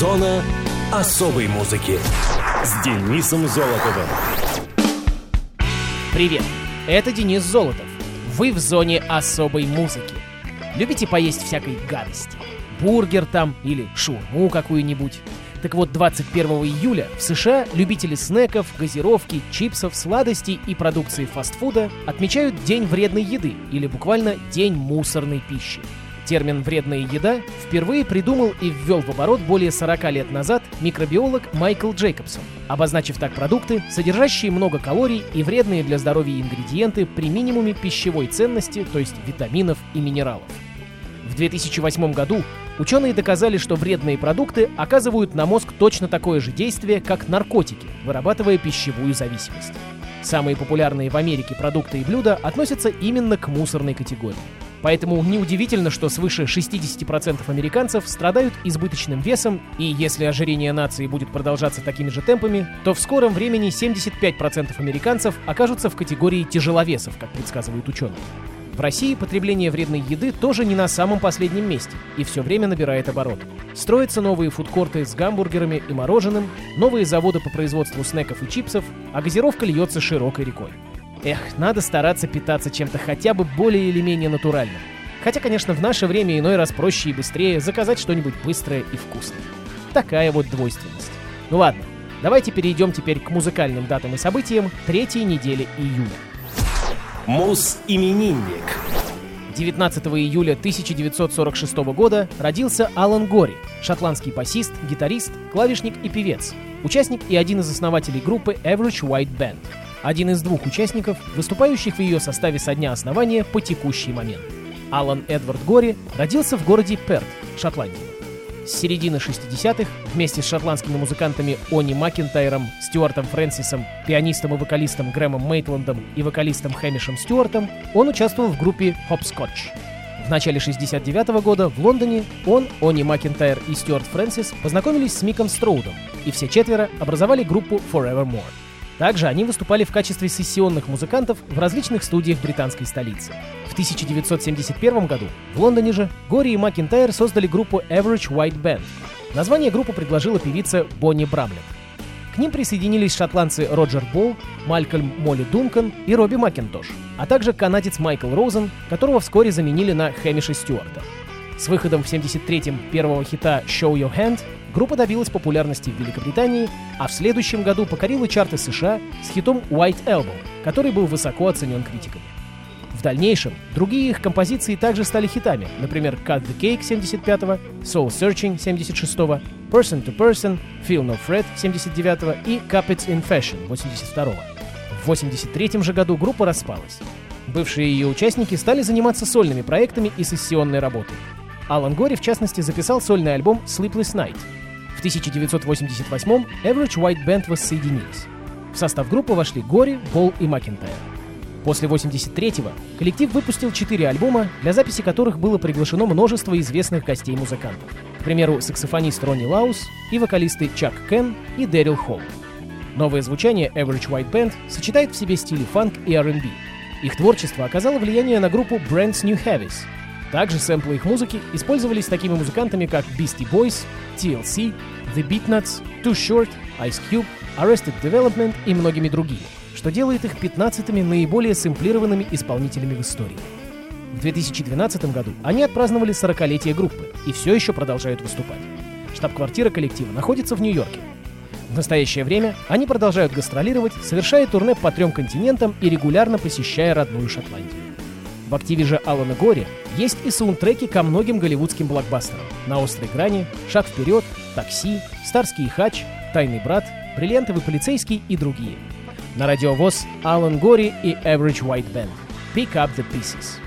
Зона особой музыки с Денисом Золотовым. Привет, это Денис Золотов. Вы в зоне особой музыки. Любите поесть всякой гадости? Бургер там или шурму какую-нибудь? Так вот, 21 июля в США любители снеков, газировки, чипсов, сладостей и продукции фастфуда отмечают День вредной еды или буквально День мусорной пищи. Термин «вредная еда» впервые придумал и ввел в оборот более 40 лет назад микробиолог Майкл Джейкобсон, обозначив так продукты, содержащие много калорий и вредные для здоровья ингредиенты при минимуме пищевой ценности, то есть витаминов и минералов. В 2008 году ученые доказали, что вредные продукты оказывают на мозг точно такое же действие, как наркотики, вырабатывая пищевую зависимость. Самые популярные в Америке продукты и блюда относятся именно к мусорной категории. Поэтому неудивительно, что свыше 60% американцев страдают избыточным весом, и если ожирение нации будет продолжаться такими же темпами, то в скором времени 75% американцев окажутся в категории тяжеловесов, как предсказывают ученые. В России потребление вредной еды тоже не на самом последнем месте и все время набирает обороты. Строятся новые фудкорты с гамбургерами и мороженым, новые заводы по производству снеков и чипсов, а газировка льется широкой рекой. Эх, надо стараться питаться чем-то хотя бы более или менее натуральным. Хотя, конечно, в наше время иной раз проще и быстрее заказать что-нибудь быстрое и вкусное. Такая вот двойственность. Ну ладно, давайте перейдем теперь к музыкальным датам и событиям третьей недели июля. Мус-именинник. 19 июля 1946 года родился Алан Гори, шотландский басист, гитарист, клавишник и певец, участник и один из основателей группы Average White Band, один из двух участников, выступающих в ее составе со дня основания по текущий момент. Алан Эдвард Гори родился в городе Перт, Шотландия. С середины 60-х вместе с шотландскими музыкантами Они Макентайром, Стюартом Фрэнсисом, пианистом и вокалистом Грэмом Мейтландом и вокалистом Хэмишем Стюартом он участвовал в группе Hopscotch. В начале 69 -го года в Лондоне он, Они Макентайр и Стюарт Фрэнсис познакомились с Миком Строудом, и все четверо образовали группу Forevermore. Также они выступали в качестве сессионных музыкантов в различных студиях британской столицы. В 1971 году в Лондоне же Гори и Макинтайр создали группу Average White Band. Название группы предложила певица Бонни Брамлет. К ним присоединились шотландцы Роджер Болл, Малькольм Молли Дункан и Робби Макинтош, а также канадец Майкл Роузен, которого вскоре заменили на Хэмиша Стюарта. С выходом в 73-м первого хита «Show Your Hand» группа добилась популярности в Великобритании, а в следующем году покорила чарты США с хитом «White Album», который был высоко оценен критиками. В дальнейшем другие их композиции также стали хитами, например, «Cut the Cake» 75-го, «Soul Searching» 76-го, «Person to Person», «Feel No Fret» 79-го и «Cuppets in Fashion» 82-го. В 83 же году группа распалась. Бывшие ее участники стали заниматься сольными проектами и сессионной работой. Алан Гори, в частности, записал сольный альбом «Sleepless Nights». В 1988-м Average White Band воссоединились. В состав группы вошли Гори, Болл и Макентайр. После 83-го коллектив выпустил четыре альбома, для записи которых было приглашено множество известных гостей-музыкантов. К примеру, саксофонист Ронни Лоус и вокалисты Чака Хан и Дэрил Холл. Новое звучание Average White Band сочетает в себе стили фанк и R&B. Их творчество оказало влияние на группу Brand's New Heavies, также сэмплы их музыки использовались такими музыкантами, как Beastie Boys, TLC, The Beatnuts, Too Short, Ice Cube, Arrested Development и многими другими, что делает их 15-ми наиболее сэмплированными исполнителями в истории. В 2012 году они отпраздновали 40-летие группы и все еще продолжают выступать. Штаб-квартира коллектива находится в Нью-Йорке. В настоящее время они продолжают гастролировать, совершая турне по трем континентам и регулярно посещая родную Шотландию. В активе же Алана Гори есть и саундтреки ко многим голливудским блокбастерам «На острой грани», «Шаг вперед», «Такси», «Старский хач», «Тайный брат», «Бриллиантовый полицейский» и другие. На радиовоз Алан Гори и Average White Band. Pick up the pieces.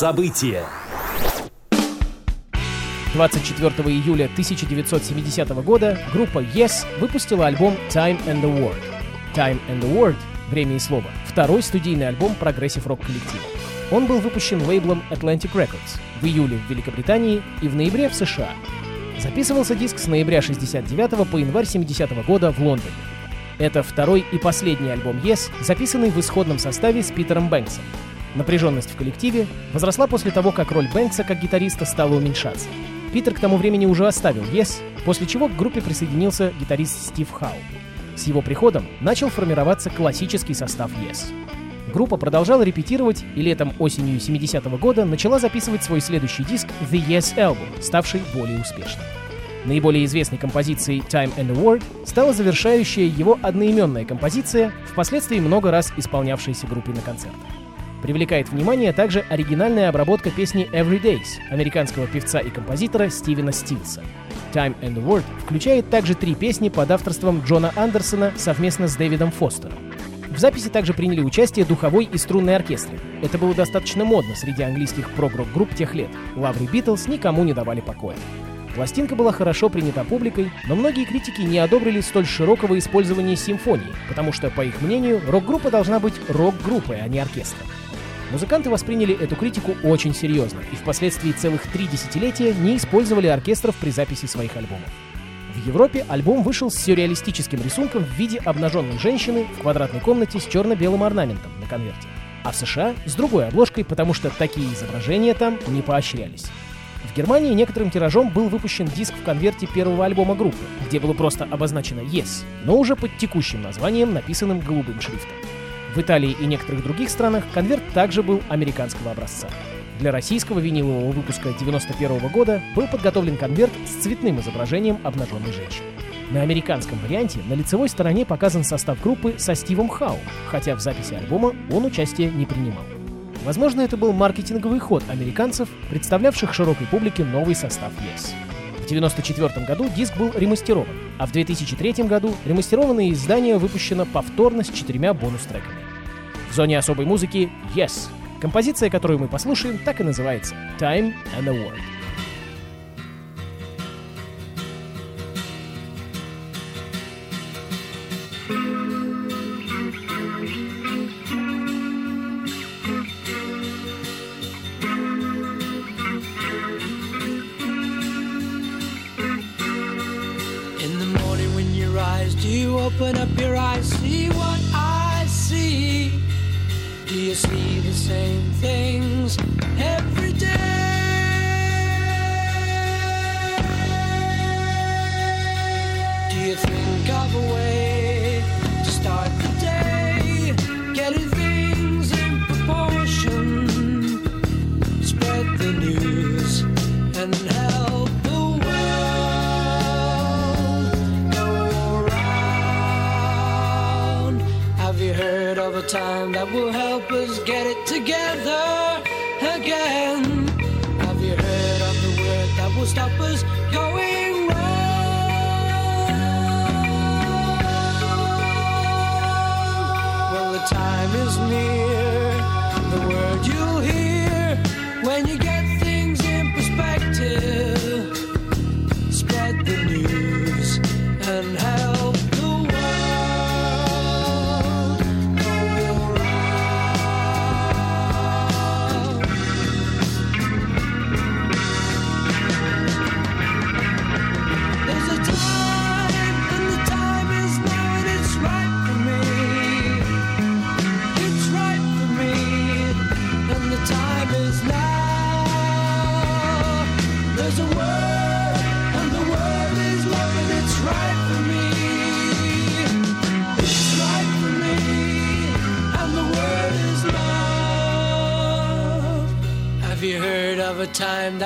События. 24 июля 1970 года группа Yes выпустила альбом Time and the Word. Time and the Word — время и слово — второй студийный альбом прогрессив-рок коллектива. Он был выпущен лейблом Atlantic Records в июле в Великобритании и в ноябре в США. Записывался диск с ноября 69 по январь 70 года в Лондоне. Это второй и последний альбом Yes, записанный в исходном составе с Питером Бэнксом. Напряженность в коллективе возросла после того, как роль Бэнкса как гитариста стала уменьшаться. Питер к тому времени уже оставил Yes, после чего к группе присоединился гитарист Стив Хау. С его приходом начал формироваться классический состав Yes. Группа продолжала репетировать и летом-осенью 70-го года начала записывать свой следующий диск The Yes Album, ставший более успешным. Наиболее известной композицией Time and Word стала завершающая его одноименная композиция, впоследствии много раз исполнявшаяся группой на концертах. Привлекает внимание также оригинальная обработка песни Every Days американского певца и композитора Стивена Стилса. Time and Word включает также три песни под авторством Джона Андерсона совместно с Дэвидом Фостером. В записи также приняли участие духовой и струнный оркестры. Это было достаточно модно среди английских прогрок-групп тех лет. Лавры Битлз никому не давали покоя. Пластинка была хорошо принята публикой, но многие критики не одобрили столь широкого использования симфонии, потому что, по их мнению, рок-группа должна быть рок-группой, а не оркестром. Музыканты восприняли эту критику очень серьезно и впоследствии целых три десятилетия не использовали оркестров при записи своих альбомов. В Европе альбом вышел с сюрреалистическим рисунком в виде обнаженной женщины в квадратной комнате с черно-белым орнаментом на конверте. А в США с другой обложкой, потому что такие изображения там не поощрялись. В Германии некоторым тиражом был выпущен диск в конверте первого альбома группы, где было просто обозначено «Yes», но уже под текущим названием, написанным голубым шрифтом. В Италии и некоторых других странах конверт также был американского образца. Для российского винилового выпуска 91 года был подготовлен конверт с цветным изображением обнаженной женщины. На американском варианте на лицевой стороне показан состав группы со Стивом Хау, хотя в записи альбома он участие не принимал. Возможно, это был маркетинговый ход американцев, представлявших широкой публике новый состав Yes. В 1994 году диск был ремастерован, а в 2003 году ремастерованное издание выпущено повторно с четырьмя бонус-треками. В зоне особой музыки Yes. Композиция, которую мы послушаем, так и называется Time and a Word. Do you open up your eyes, see what I see? Do you see the same things every of a time that will help us get it together again? Have you heard of the word that will stop us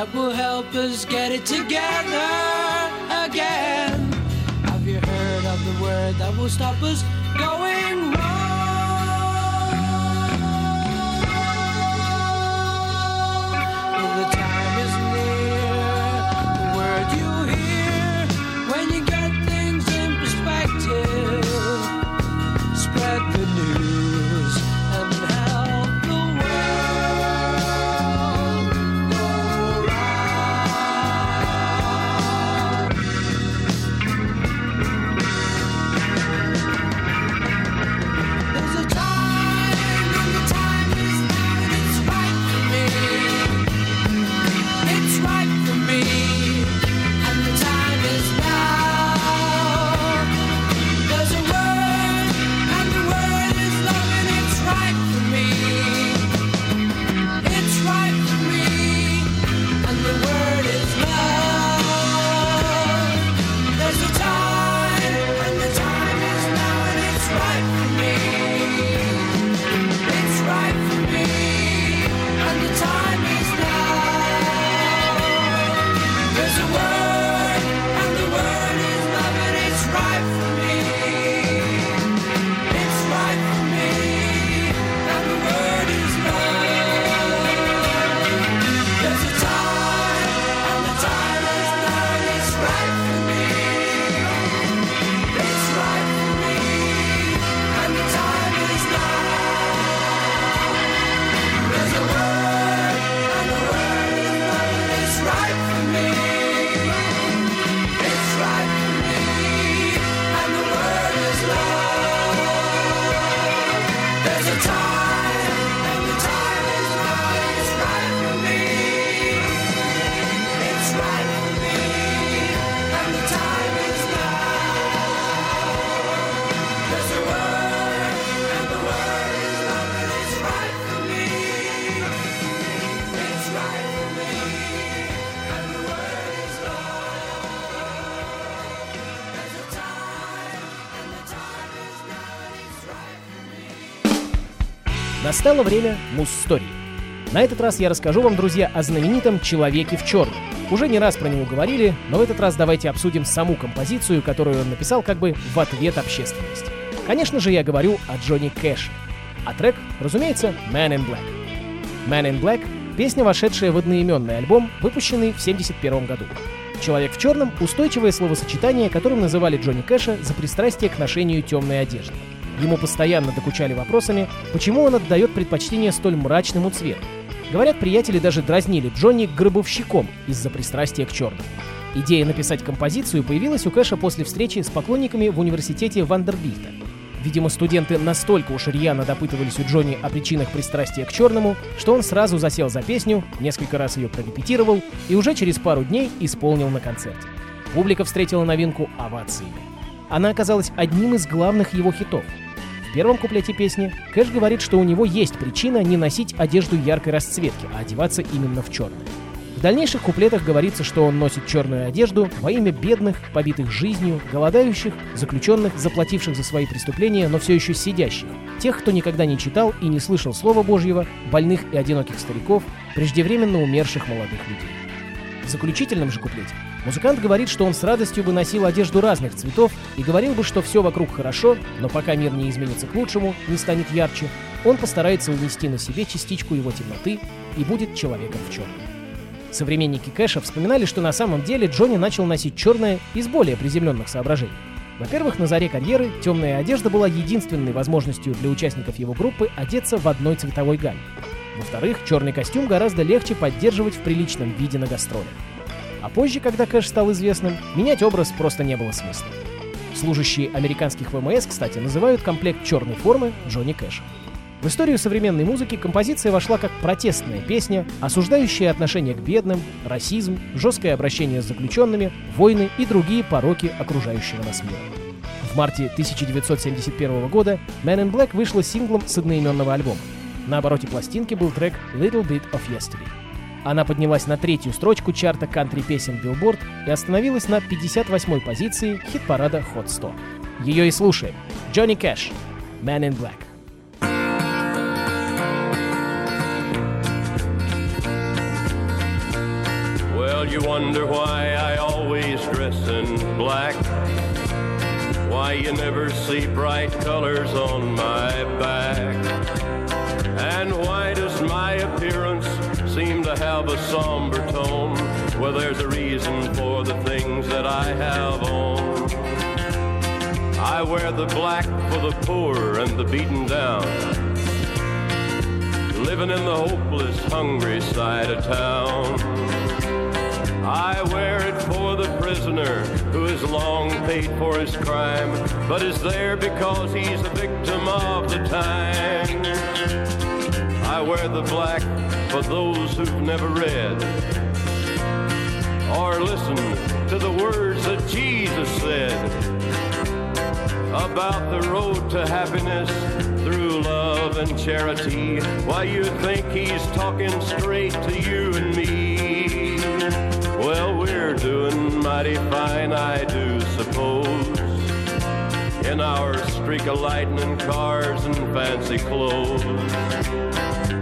that will help us get it together again? Have you heard of the word that will stop us Настало время муз-истории. На этот раз я расскажу вам, друзья, о знаменитом «Человеке в черном». Уже не раз про него говорили, но в этот раз давайте обсудим саму композицию, которую он написал как бы в ответ общественности. Конечно же, я говорю о Джонни Кэше. А трек, разумеется, Man in Black. Man in Black — песня, вошедшая в одноименный альбом, выпущенный в 1971 году. «Человек в черном» — устойчивое словосочетание, которым называли Джонни Кэша за пристрастие к ношению темной одежды. Ему постоянно докучали вопросами, почему он отдает предпочтение столь мрачному цвету. Говорят, приятели даже дразнили Джонни гробовщиком из-за пристрастия к черному. Идея написать композицию появилась у Кэша после встречи с поклонниками в университете Вандербильта. Видимо, студенты настолько уж рьяно допытывались у Джонни о причинах пристрастия к черному, что он сразу засел за песню, несколько раз ее прорепетировал и уже через пару дней исполнил на концерте. Публика встретила новинку овациями. Она оказалась одним из главных его хитов. Первом куплете песни Кэш говорит, что у него есть причина не носить одежду яркой расцветки, а одеваться именно в черное. В дальнейших куплетах говорится, что он носит черную одежду во имя бедных, побитых жизнью, голодающих, заключенных, заплативших за свои преступления, но все еще сидящих, тех, кто никогда не читал и не слышал Слова Божьего, больных и одиноких стариков, преждевременно умерших молодых людей. В заключительном же куплете музыкант говорит, что он с радостью бы носил одежду разных цветов и говорил бы, что все вокруг хорошо, но пока мир не изменится к лучшему, не станет ярче, он постарается унести на себе частичку его темноты и будет человеком в черном. Современники Кэша вспоминали, что на самом деле Джонни начал носить черное из более приземленных соображений. Во-первых, на заре карьеры темная одежда была единственной возможностью для участников его группы одеться в одной цветовой гамме. Во-вторых, черный костюм гораздо легче поддерживать в приличном виде на гастролях. А позже, когда Кэш стал известным, менять образ просто не было смысла. Служащие американских ВМС, кстати, называют комплект черной формы Джонни Кэша. В историю современной музыки композиция вошла как протестная песня, осуждающая отношение к бедным, расизм, жесткое обращение с заключенными, войны и другие пороки окружающего нас мира. В марте 1971 года Man in Black вышла синглом с одноименного альбома. На обороте пластинки был трек Little Bit of Yesterday. Она поднялась на третью строчку чарта кантри-песен Billboard и остановилась на 58-й позиции хит-парада Hot 100. Ее и слушаем. Джонни Кэш, Man in Black. Well, you wonder why I always dress in black. Why you never see bright colors on my back. And why does my appearance seem to have a somber tone? Well, there's a reason for the things that I have on. I wear the black for the poor and the beaten down. Living in the hopeless, hungry side of town. I wear it for the prisoner who has long paid for his crime, but is there because he's a victim of the time. I wear the black for those who've never read or listened to the words that Jesus said about the road to happiness through love and charity. Why you think he's talking straight to you and me? Well, we're doing mighty fine, I do suppose. In our streak of lightning cars and fancy clothes.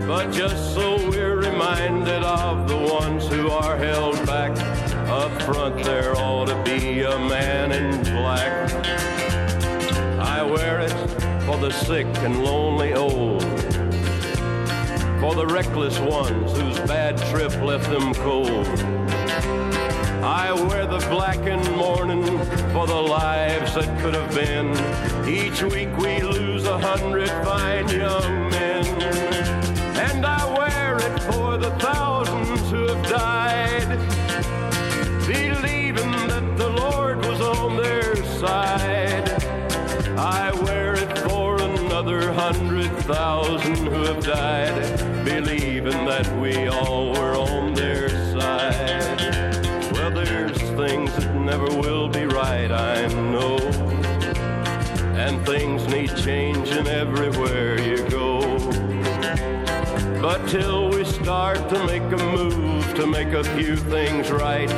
But just so we're reminded of the ones who are held back. Up front, there ought to be a man in black. I wear it for the sick and lonely old. For the reckless ones whose bad trip left them cold. I wear the black in mourning for the lives that could have been. Each week we lose a hundred fine young men. And I wear it for the thousands who have died, believing that the Lord was on their side. I wear it for another hundred thousand who have died, make a move to make a few things right.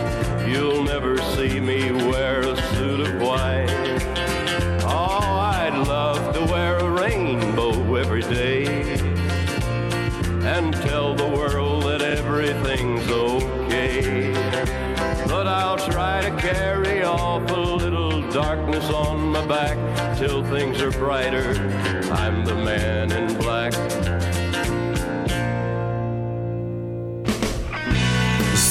You'll never see me wear a suit of white. Oh, I'd love to wear a rainbow every day and tell the world that everything's okay. But I'll try to carry off a little darkness on my back till things are brighter. I'm the man in black.